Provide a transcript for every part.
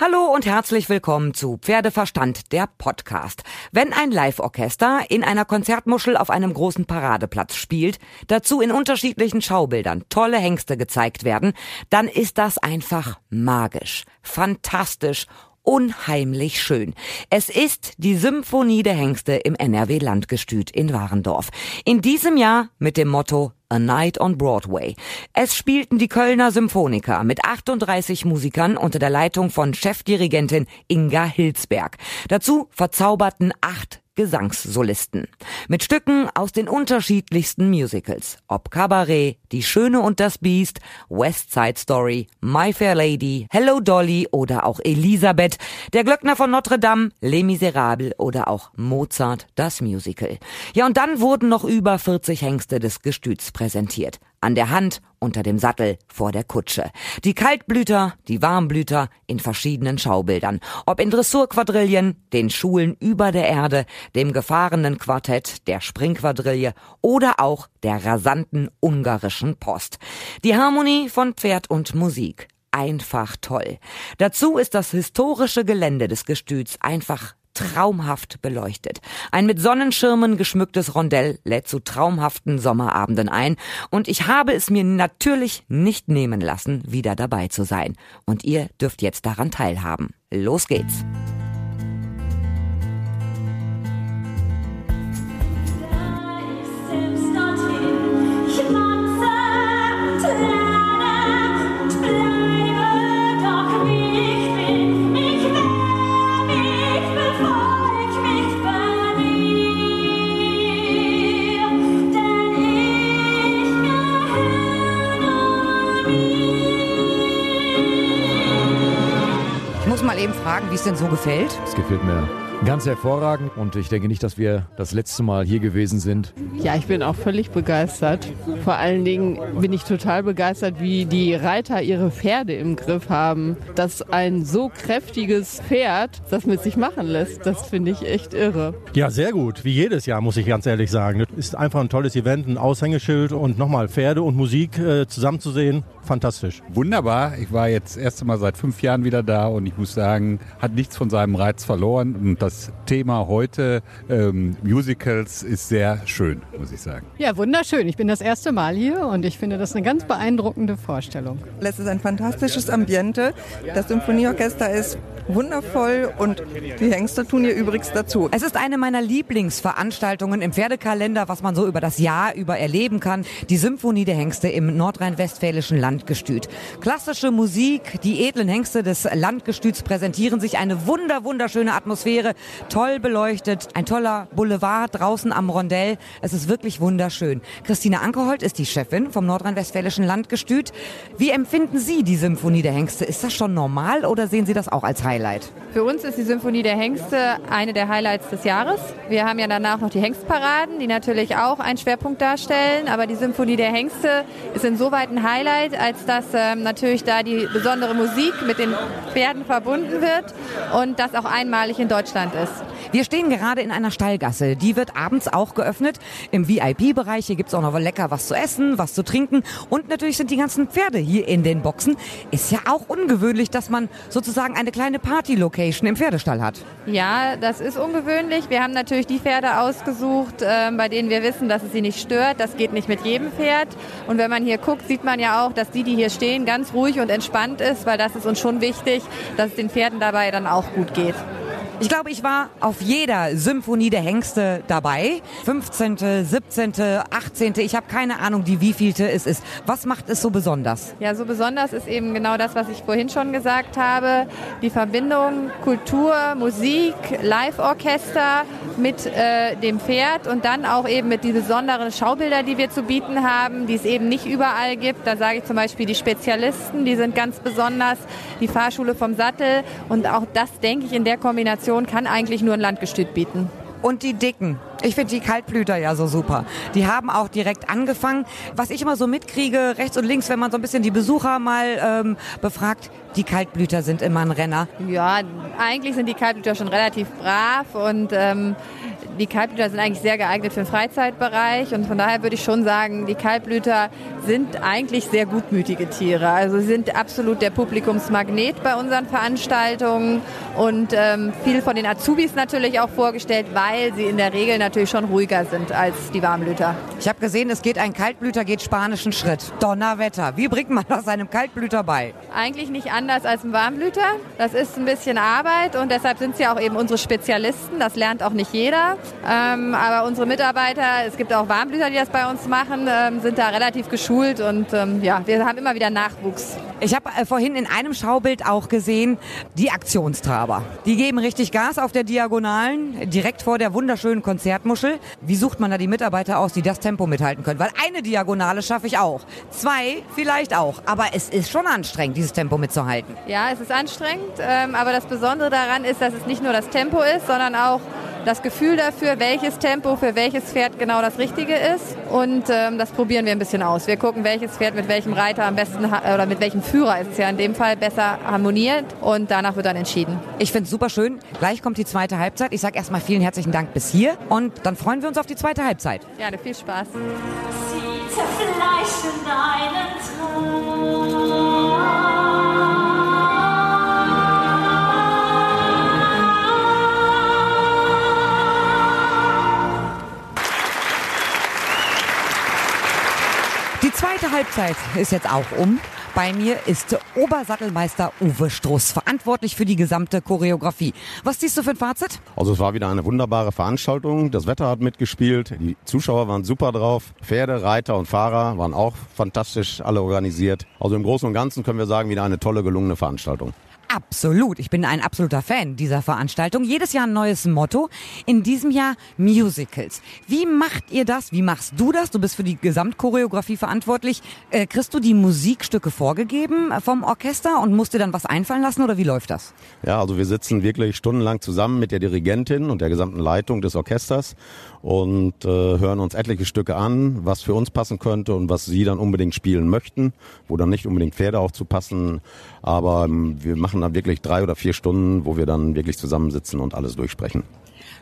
Hallo und herzlich willkommen zu Pferdeverstand, der Podcast. Wenn ein Live-Orchester in einer Konzertmuschel auf einem großen Paradeplatz spielt, dazu in unterschiedlichen Schaubildern tolle Hengste gezeigt werden, dann ist das einfach magisch, fantastisch unheimlich schön. Es ist die Symphonie der Hengste im NRW Landgestüt in Warendorf. In diesem Jahr mit dem Motto A Night on Broadway. Es spielten die Kölner Symphoniker mit 38 Musikern unter der Leitung von Chefdirigentin Inga Hilsberg. Dazu verzauberten acht Gesangssolisten. Mit Stücken aus den unterschiedlichsten Musicals. Ob Cabaret, Die Schöne und das Biest, West Side Story, My Fair Lady, Hello Dolly oder auch Elisabeth, Der Glöckner von Notre Dame, Les Miserables oder auch Mozart, das Musical. Ja, und dann wurden noch über 40 Hengste des Gestüts präsentiert. An der Hand, unter dem Sattel, vor der Kutsche. Die Kaltblüter, die Warmblüter in verschiedenen Schaubildern. Ob in Dressurquadrillen, den Schulen über der Erde, dem gefahrenen Quartett, der Springquadrille oder auch der rasanten ungarischen Post. Die Harmonie von Pferd und Musik einfach toll. Dazu ist das historische Gelände des Gestüts einfach traumhaft beleuchtet. Ein mit Sonnenschirmen geschmücktes Rondell lädt zu traumhaften Sommerabenden ein und ich habe es mir natürlich nicht nehmen lassen, wieder dabei zu sein. Und ihr dürft jetzt daran teilhaben. Los geht's! Es denn so gefällt? Es gefällt mir ganz hervorragend und ich denke nicht, dass wir das letzte Mal hier gewesen sind. Ja, ich bin auch völlig begeistert. Vor allen Dingen bin ich total begeistert, wie die Reiter ihre Pferde im Griff haben. Dass ein so kräftiges Pferd das mit sich machen lässt, das finde ich echt irre. Ja, sehr gut. Wie jedes Jahr, muss ich ganz ehrlich sagen. Das ist einfach ein tolles Event, ein Aushängeschild und nochmal Pferde und Musik äh, zusammenzusehen fantastisch. Wunderbar. Ich war jetzt das erste Mal seit fünf Jahren wieder da und ich muss sagen, hat nichts von seinem Reiz verloren. Und das Thema heute, ähm, Musicals, ist sehr schön, muss ich sagen. Ja, wunderschön. Ich bin das erste Mal hier und ich finde das eine ganz beeindruckende Vorstellung. Es ist ein fantastisches Ambiente. Das Symphonieorchester ist wundervoll und die Hengste tun ihr übrigens dazu. Es ist eine meiner Lieblingsveranstaltungen im Pferdekalender, was man so über das Jahr über erleben kann. Die Symphonie der Hengste im nordrhein-westfälischen Landgestüt. Klassische Musik, die edlen Hengste des Landgestüts präsentieren sich eine wunder, wunderschöne Atmosphäre, toll beleuchtet, ein toller Boulevard draußen am Rondell. Es ist wirklich wunderschön. Christine Ankerhold ist die Chefin vom nordrhein-westfälischen Landgestüt. Wie empfinden Sie die Symphonie der Hengste? Ist das schon normal oder sehen Sie das auch als Highlight? Highlight? Für uns ist die Symphonie der Hengste eine der Highlights des Jahres. Wir haben ja danach noch die Hengstparaden, die natürlich auch einen Schwerpunkt darstellen. Aber die Symphonie der Hengste ist insoweit ein Highlight, als dass ähm, natürlich da die besondere Musik mit den Pferden verbunden wird und das auch einmalig in Deutschland ist. Wir stehen gerade in einer Stallgasse. Die wird abends auch geöffnet. Im VIP-Bereich hier gibt's auch noch lecker was zu essen, was zu trinken. Und natürlich sind die ganzen Pferde hier in den Boxen. Ist ja auch ungewöhnlich, dass man sozusagen eine kleine Party-Location im Pferdestall hat. Ja, das ist ungewöhnlich. Wir haben natürlich die Pferde ausgesucht, äh, bei denen wir wissen, dass es sie nicht stört. Das geht nicht mit jedem Pferd. Und wenn man hier guckt, sieht man ja auch, dass die, die hier stehen, ganz ruhig und entspannt ist, weil das ist uns schon wichtig, dass es den Pferden dabei dann auch gut geht. Ich glaube, ich war auf jeder Symphonie der Hengste dabei. 15., 17., 18., ich habe keine Ahnung, die wievielte es ist. Was macht es so besonders? Ja, so besonders ist eben genau das, was ich vorhin schon gesagt habe. Die Verbindung Kultur, Musik, Live-Orchester mit äh, dem Pferd und dann auch eben mit die besonderen Schaubilder, die wir zu bieten haben, die es eben nicht überall gibt. Da sage ich zum Beispiel die Spezialisten, die sind ganz besonders, die Fahrschule vom Sattel und auch das denke ich in der Kombination kann eigentlich nur ein Landgestüt bieten. Und die Dicken, Ich finde die Kaltblüter ja so super. Die haben auch direkt angefangen. Was ich immer so mitkriege, rechts und links, wenn man so ein bisschen die Besucher mal ähm, befragt, die Kaltblüter sind immer ein Renner. Ja, eigentlich sind die Kaltblüter schon relativ brav und ähm, die Kaltblüter sind eigentlich sehr geeignet für den Freizeitbereich und von daher würde ich schon sagen, die Kaltblüter sind eigentlich sehr gutmütige Tiere. Also sie sind absolut der Publikumsmagnet bei unseren Veranstaltungen und ähm, viel von den Azubis natürlich auch vorgestellt, weil sie in der Regel natürlich schon ruhiger sind als die Warmblüter. Ich habe gesehen, es geht ein Kaltblüter geht spanischen Schritt. Donnerwetter. Wie bringt man das einem Kaltblüter bei? Eigentlich nicht anders als ein Warmblüter. Das ist ein bisschen Arbeit und deshalb sind sie auch eben unsere Spezialisten. Das lernt auch nicht jeder. Ähm, aber unsere Mitarbeiter, es gibt auch Warmblüter, die das bei uns machen, ähm, sind da relativ geschult und ähm, ja, wir haben immer wieder Nachwuchs. Ich habe äh, vorhin in einem Schaubild auch gesehen, die Aktionstraber. Die geben richtig Gas auf der Diagonalen, direkt vor der wunderschönen Konzertmuschel. Wie sucht man da die Mitarbeiter aus, die das Tempo mithalten können? Weil eine Diagonale schaffe ich auch. Zwei vielleicht auch. Aber es ist schon anstrengend, dieses Tempo mitzuhalten. Ja, es ist anstrengend, ähm, aber das Besondere daran ist, dass es nicht nur das Tempo ist, sondern auch das Gefühl dafür, welches Tempo für welches Pferd genau das Richtige ist. Und ähm, das probieren wir ein bisschen aus. Wir gucken, welches Pferd mit welchem Reiter am besten oder mit welchem Führer ist es ja in dem Fall besser harmoniert und danach wird dann entschieden. Ich finde es super schön. Gleich kommt die zweite Halbzeit. Ich sage erstmal vielen herzlichen Dank bis hier und dann freuen wir uns auf die zweite Halbzeit. Ja, viel Spaß. Sie zerfleischen deinen Die zweite Halbzeit ist jetzt auch um. Bei mir ist Obersattelmeister Uwe Struss, verantwortlich für die gesamte Choreografie. Was ziehst du für ein Fazit? Also es war wieder eine wunderbare Veranstaltung. Das Wetter hat mitgespielt. Die Zuschauer waren super drauf. Pferde, Reiter und Fahrer waren auch fantastisch alle organisiert. Also im Großen und Ganzen können wir sagen, wieder eine tolle, gelungene Veranstaltung. Absolut. Ich bin ein absoluter Fan dieser Veranstaltung. Jedes Jahr ein neues Motto. In diesem Jahr Musicals. Wie macht ihr das? Wie machst du das? Du bist für die Gesamtchoreografie verantwortlich. Äh, kriegst du die Musikstücke vorgegeben vom Orchester und musst dir dann was einfallen lassen oder wie läuft das? Ja, also wir sitzen wirklich stundenlang zusammen mit der Dirigentin und der gesamten Leitung des Orchesters und äh, hören uns etliche Stücke an, was für uns passen könnte und was sie dann unbedingt spielen möchten, wo dann nicht unbedingt Pferde auch zu passen. Aber ähm, wir machen dann wirklich drei oder vier Stunden, wo wir dann wirklich zusammensitzen und alles durchsprechen.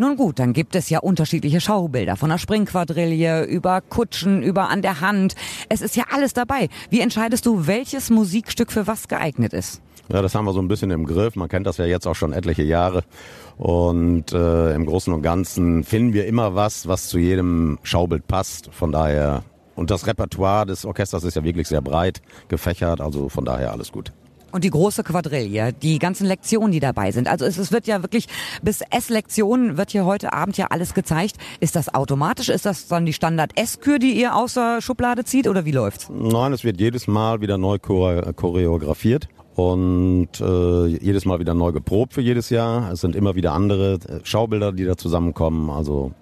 Nun gut, dann gibt es ja unterschiedliche Schaubilder, von der Springquadrille über Kutschen, über an der Hand. Es ist ja alles dabei. Wie entscheidest du, welches Musikstück für was geeignet ist? Ja, das haben wir so ein bisschen im Griff. Man kennt das ja jetzt auch schon etliche Jahre. Und äh, im Großen und Ganzen finden wir immer was, was zu jedem Schaubild passt. Von daher, und das Repertoire des Orchesters ist ja wirklich sehr breit gefächert, also von daher alles gut. Und die große Quadrille, die ganzen Lektionen, die dabei sind. Also es, es wird ja wirklich bis S-Lektionen wird hier heute Abend ja alles gezeigt. Ist das automatisch? Ist das dann die Standard-S-Kür, die ihr aus der Schublade zieht oder wie läuft's? Nein, es wird jedes Mal wieder neu choreografiert und äh, jedes Mal wieder neu geprobt für jedes Jahr. Es sind immer wieder andere äh, Schaubilder, die da zusammenkommen. Also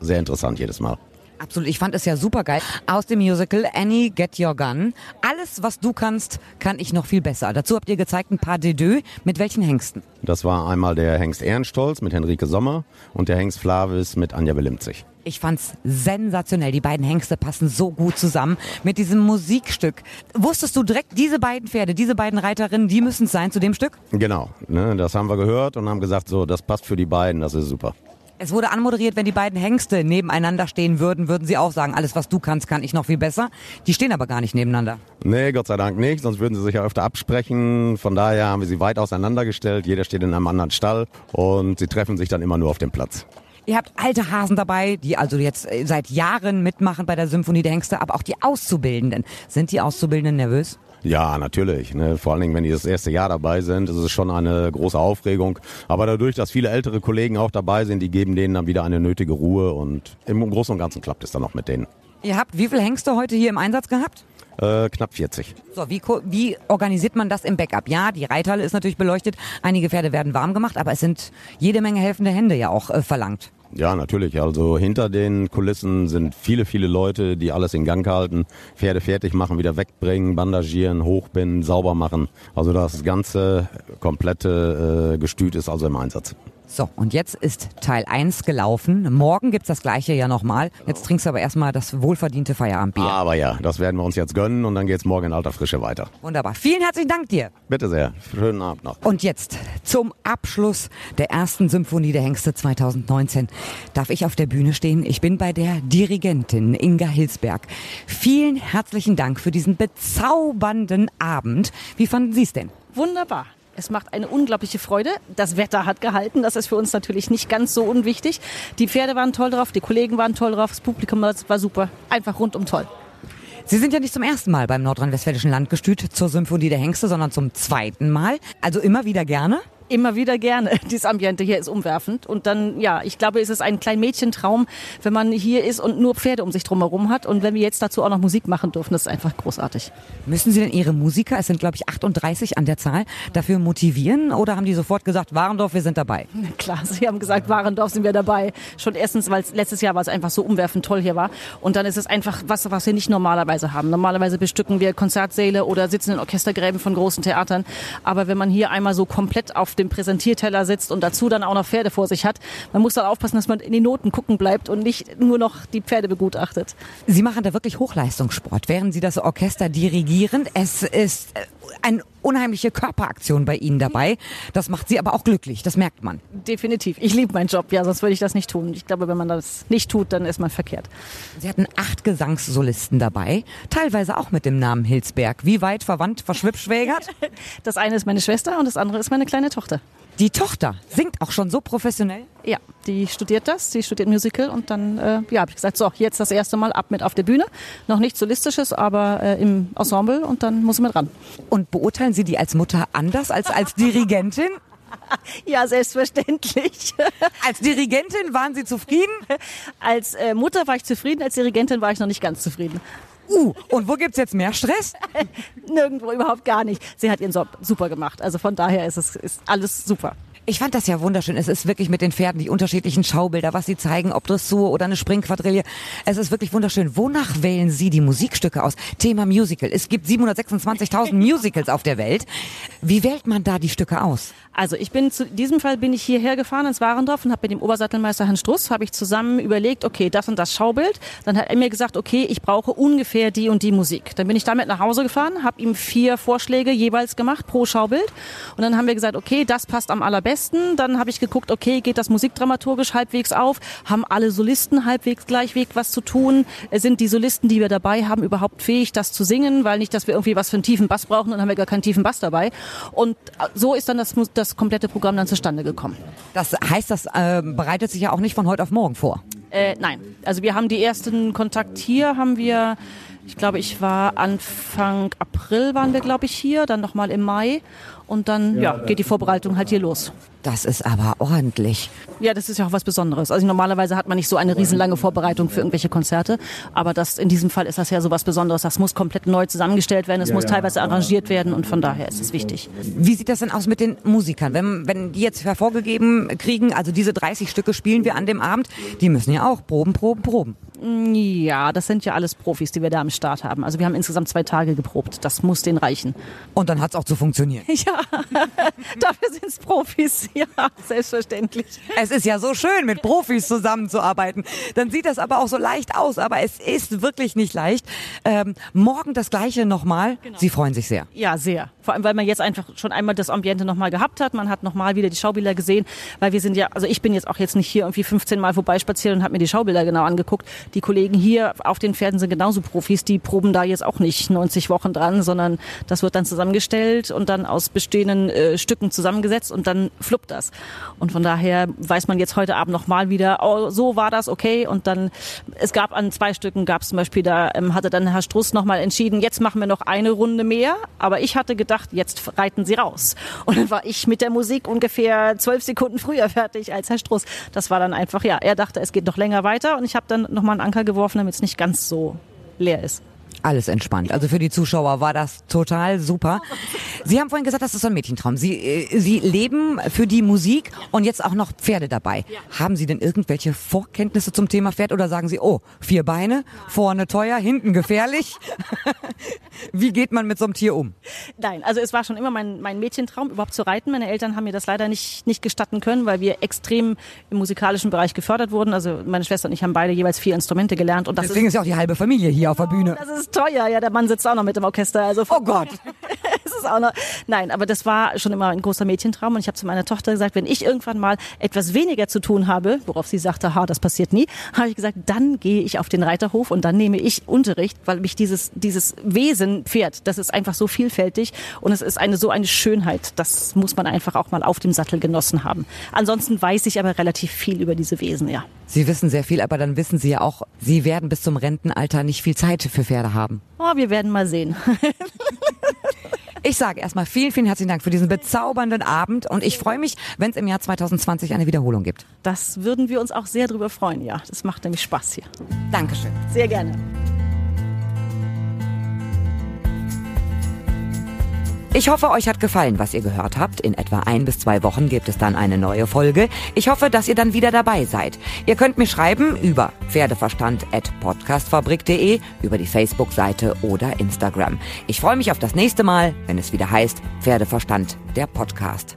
sehr interessant jedes Mal. Absolut, ich fand es ja super geil. Aus dem Musical Annie Get Your Gun. Alles, was du kannst, kann ich noch viel besser. Dazu habt ihr gezeigt ein paar Dedeux. Mit welchen Hengsten? Das war einmal der Hengst Ehrenstolz mit Henrike Sommer und der Hengst Flavis mit Anja Belimzig. Ich fand's sensationell. Die beiden Hengste passen so gut zusammen mit diesem Musikstück. Wusstest du direkt, diese beiden Pferde, diese beiden Reiterinnen, die müssen es sein zu dem Stück? Genau, ne, das haben wir gehört und haben gesagt, so, das passt für die beiden, das ist super. Es wurde anmoderiert, wenn die beiden Hengste nebeneinander stehen würden, würden sie auch sagen, alles was du kannst, kann ich noch viel besser. Die stehen aber gar nicht nebeneinander. Nee, Gott sei Dank nicht, sonst würden sie sich ja öfter absprechen. Von daher haben wir sie weit auseinandergestellt. Jeder steht in einem anderen Stall und sie treffen sich dann immer nur auf dem Platz. Ihr habt alte Hasen dabei, die also jetzt seit Jahren mitmachen bei der Symphonie der Hengste, aber auch die Auszubildenden. Sind die Auszubildenden nervös? Ja, natürlich. Ne? Vor allen Dingen, wenn die das erste Jahr dabei sind, ist es schon eine große Aufregung. Aber dadurch, dass viele ältere Kollegen auch dabei sind, die geben denen dann wieder eine nötige Ruhe und im Großen und Ganzen klappt es dann auch mit denen. Ihr habt wie viele Hengste heute hier im Einsatz gehabt? Äh, knapp 40. So, wie, wie organisiert man das im Backup? Ja, die Reithalle ist natürlich beleuchtet, einige Pferde werden warm gemacht, aber es sind jede Menge helfende Hände ja auch äh, verlangt. Ja, natürlich. Also hinter den Kulissen sind viele, viele Leute, die alles in Gang halten, Pferde fertig machen, wieder wegbringen, bandagieren, hochbinden, sauber machen. Also das ganze komplette äh, Gestüt ist also im Einsatz. So, und jetzt ist Teil 1 gelaufen. Morgen gibt's das gleiche ja nochmal. Jetzt trinkst du aber erstmal das wohlverdiente Feierabendbier. Aber ja, das werden wir uns jetzt gönnen und dann geht's morgen in alter Frische weiter. Wunderbar. Vielen herzlichen Dank dir. Bitte sehr. Schönen Abend noch. Und jetzt zum Abschluss der ersten Symphonie der Hengste 2019 darf ich auf der Bühne stehen. Ich bin bei der Dirigentin Inga Hilsberg. Vielen herzlichen Dank für diesen bezaubernden Abend. Wie fanden Sie es denn? Wunderbar. Es macht eine unglaubliche Freude. Das Wetter hat gehalten. Das ist für uns natürlich nicht ganz so unwichtig. Die Pferde waren toll drauf, die Kollegen waren toll drauf, das Publikum war super. Einfach rundum toll. Sie sind ja nicht zum ersten Mal beim Nordrhein-Westfälischen Landgestüt zur Symphonie der Hengste, sondern zum zweiten Mal. Also immer wieder gerne. Immer wieder gerne. Dieses Ambiente hier ist umwerfend. Und dann, ja, ich glaube, es ist ein klein Mädchentraum, wenn man hier ist und nur Pferde um sich drumherum hat. Und wenn wir jetzt dazu auch noch Musik machen dürfen, das ist einfach großartig. Müssen Sie denn Ihre Musiker, es sind glaube ich 38 an der Zahl, dafür motivieren oder haben die sofort gesagt, Warendorf, wir sind dabei? Klar, Sie haben gesagt, Warendorf sind wir dabei. Schon erstens, weil es letztes Jahr war es einfach so umwerfend toll hier war. Und dann ist es einfach was, was wir nicht normalerweise haben. Normalerweise bestücken wir Konzertsäle oder sitzen in Orchestergräben von großen Theatern. Aber wenn man hier einmal so komplett auf dem Präsentierteller sitzt und dazu dann auch noch Pferde vor sich hat, man muss dann aufpassen, dass man in die Noten gucken bleibt und nicht nur noch die Pferde begutachtet. Sie machen da wirklich Hochleistungssport, während Sie das Orchester dirigieren. Es ist äh, eine unheimliche Körperaktion bei Ihnen dabei. Das macht Sie aber auch glücklich, das merkt man. Definitiv. Ich liebe meinen Job, ja, sonst würde ich das nicht tun. Ich glaube, wenn man das nicht tut, dann ist man verkehrt. Sie hatten acht Gesangssolisten dabei, teilweise auch mit dem Namen Hilsberg. Wie weit verwandt, verschwippschwägert? Das eine ist meine Schwester und das andere ist meine kleine Tochter. Die Tochter singt auch schon so professionell? Ja, die studiert das, sie studiert Musical und dann äh, ja, habe ich gesagt, so, jetzt das erste Mal ab mit auf der Bühne. Noch nichts Solistisches, aber äh, im Ensemble und dann muss sie mit ran. Und beurteilen Sie die als Mutter anders als als Dirigentin? Ja, selbstverständlich. Als Dirigentin waren Sie zufrieden? Als äh, Mutter war ich zufrieden, als Dirigentin war ich noch nicht ganz zufrieden. Uh, und wo gibt's jetzt mehr Stress? Nirgendwo überhaupt gar nicht. Sie hat ihren Job super gemacht. Also von daher ist es ist alles super. Ich fand das ja wunderschön. Es ist wirklich mit den Pferden, die unterschiedlichen Schaubilder, was sie zeigen, ob Dressur oder eine Springquadrille. Es ist wirklich wunderschön. Wonach wählen Sie die Musikstücke aus? Thema Musical. Es gibt 726.000 Musicals auf der Welt. Wie wählt man da die Stücke aus? Also ich bin zu diesem Fall bin ich hierher gefahren ins Warendorf und habe mit dem Obersattelmeister Hans Struss habe ich zusammen überlegt, okay, das und das Schaubild. Dann hat er mir gesagt, okay, ich brauche ungefähr die und die Musik. Dann bin ich damit nach Hause gefahren, habe ihm vier Vorschläge jeweils gemacht pro Schaubild und dann haben wir gesagt, okay, das passt am allerbesten. Dann habe ich geguckt, okay, geht das musikdramaturgisch halbwegs auf? Haben alle Solisten halbwegs gleichweg was zu tun? Sind die Solisten, die wir dabei haben, überhaupt fähig, das zu singen? Weil nicht, dass wir irgendwie was für einen tiefen Bass brauchen und haben wir gar keinen tiefen Bass dabei. Und so ist dann das, das komplette Programm dann zustande gekommen. Das heißt, das äh, bereitet sich ja auch nicht von heute auf morgen vor. Äh, nein, also wir haben die ersten Kontakt hier, haben wir, ich glaube, ich war Anfang April waren wir, glaube ich, hier, dann nochmal im Mai und dann ja, geht die Vorbereitung halt hier los. Das ist aber ordentlich. Ja, das ist ja auch was Besonderes. Also normalerweise hat man nicht so eine riesenlange Vorbereitung für irgendwelche Konzerte, aber das in diesem Fall ist das ja so was Besonderes. Das muss komplett neu zusammengestellt werden, es muss teilweise arrangiert werden und von daher ist es wichtig. Wie sieht das denn aus mit den Musikern? Wenn, wenn die jetzt hervorgegeben kriegen, also diese 30 Stücke spielen wir an dem Abend, die müssen ja auch proben, proben, proben. Ja, das sind ja alles Profis, die wir da am Start haben. Also wir haben insgesamt zwei Tage geprobt. Das muss denen reichen. Und dann hat's auch zu funktionieren. Ja, dafür sind's Profis. Ja, selbstverständlich. Es ist ja so schön, mit Profis zusammenzuarbeiten. Dann sieht das aber auch so leicht aus, aber es ist wirklich nicht leicht. Ähm, morgen das Gleiche nochmal. Sie freuen sich sehr. Ja, sehr. Vor allem, weil man jetzt einfach schon einmal das Ambiente nochmal gehabt hat. Man hat nochmal wieder die Schaubilder gesehen, weil wir sind ja, also ich bin jetzt auch jetzt nicht hier irgendwie 15 Mal vorbeispaziert und habe mir die Schaubilder genau angeguckt. Die Kollegen hier auf den Pferden sind genauso Profis, die proben da jetzt auch nicht 90 Wochen dran, sondern das wird dann zusammengestellt und dann aus bestehenden äh, Stücken zusammengesetzt und dann fluppt das. Und von daher weiß man jetzt heute Abend nochmal wieder, oh, so war das, okay. Und dann, es gab an zwei Stücken, gab es zum Beispiel, da ähm, hatte dann Herr Struss nochmal entschieden, jetzt machen wir noch eine Runde mehr. Aber ich hatte gedacht, jetzt reiten sie raus. Und dann war ich mit der Musik ungefähr zwölf Sekunden früher fertig als Herr Struss. Das war dann einfach, ja, er dachte, es geht noch länger weiter und ich habe dann nochmal einen Anker geworfen, damit es nicht ganz so leer ist. Alles entspannt. Also für die Zuschauer war das total super. Sie haben vorhin gesagt, das ist so ein Mädchentraum. Sie, äh, Sie leben für die Musik und jetzt auch noch Pferde dabei. Haben Sie denn irgendwelche Vorkenntnisse zum Thema Pferd oder sagen Sie, oh, vier Beine, vorne teuer, hinten gefährlich? Wie geht man mit so einem Tier um? Nein, also es war schon immer mein, mein Mädchentraum, überhaupt zu reiten. Meine Eltern haben mir das leider nicht, nicht gestatten können, weil wir extrem im musikalischen Bereich gefördert wurden. Also meine Schwester und ich haben beide jeweils vier Instrumente gelernt. Und das Deswegen ist ist, ja auch die halbe Familie hier auf der Bühne. das ist teuer. Ja, der Mann sitzt auch noch mit im Orchester. Also Oh Gott. ist auch noch, nein, aber das war schon immer ein großer Mädchentraum. Und ich habe zu meiner Tochter gesagt, wenn ich irgendwann mal etwas weniger zu tun habe, worauf sie sagte, ha, das passiert nie, habe ich gesagt, dann gehe ich auf den Reiterhof und dann nehme ich Unterricht, weil mich dieses, dieses Wesen Pferd, das ist einfach so vielfältig und es ist eine so eine Schönheit. Das muss man einfach auch mal auf dem Sattel genossen haben. Ansonsten weiß ich aber relativ viel über diese Wesen, ja. Sie wissen sehr viel, aber dann wissen Sie ja auch, Sie werden bis zum Rentenalter nicht viel Zeit für Pferde haben. Oh, wir werden mal sehen. Ich sage erstmal vielen, vielen herzlichen Dank für diesen bezaubernden Abend und ich freue mich, wenn es im Jahr 2020 eine Wiederholung gibt. Das würden wir uns auch sehr drüber freuen, ja. Das macht nämlich Spaß hier. Dankeschön. Sehr gerne. Ich hoffe, euch hat gefallen, was ihr gehört habt. In etwa ein bis zwei Wochen gibt es dann eine neue Folge. Ich hoffe, dass ihr dann wieder dabei seid. Ihr könnt mir schreiben über pferdeverstand.podcastfabrik.de, über die Facebook-Seite oder Instagram. Ich freue mich auf das nächste Mal, wenn es wieder heißt Pferdeverstand, der Podcast.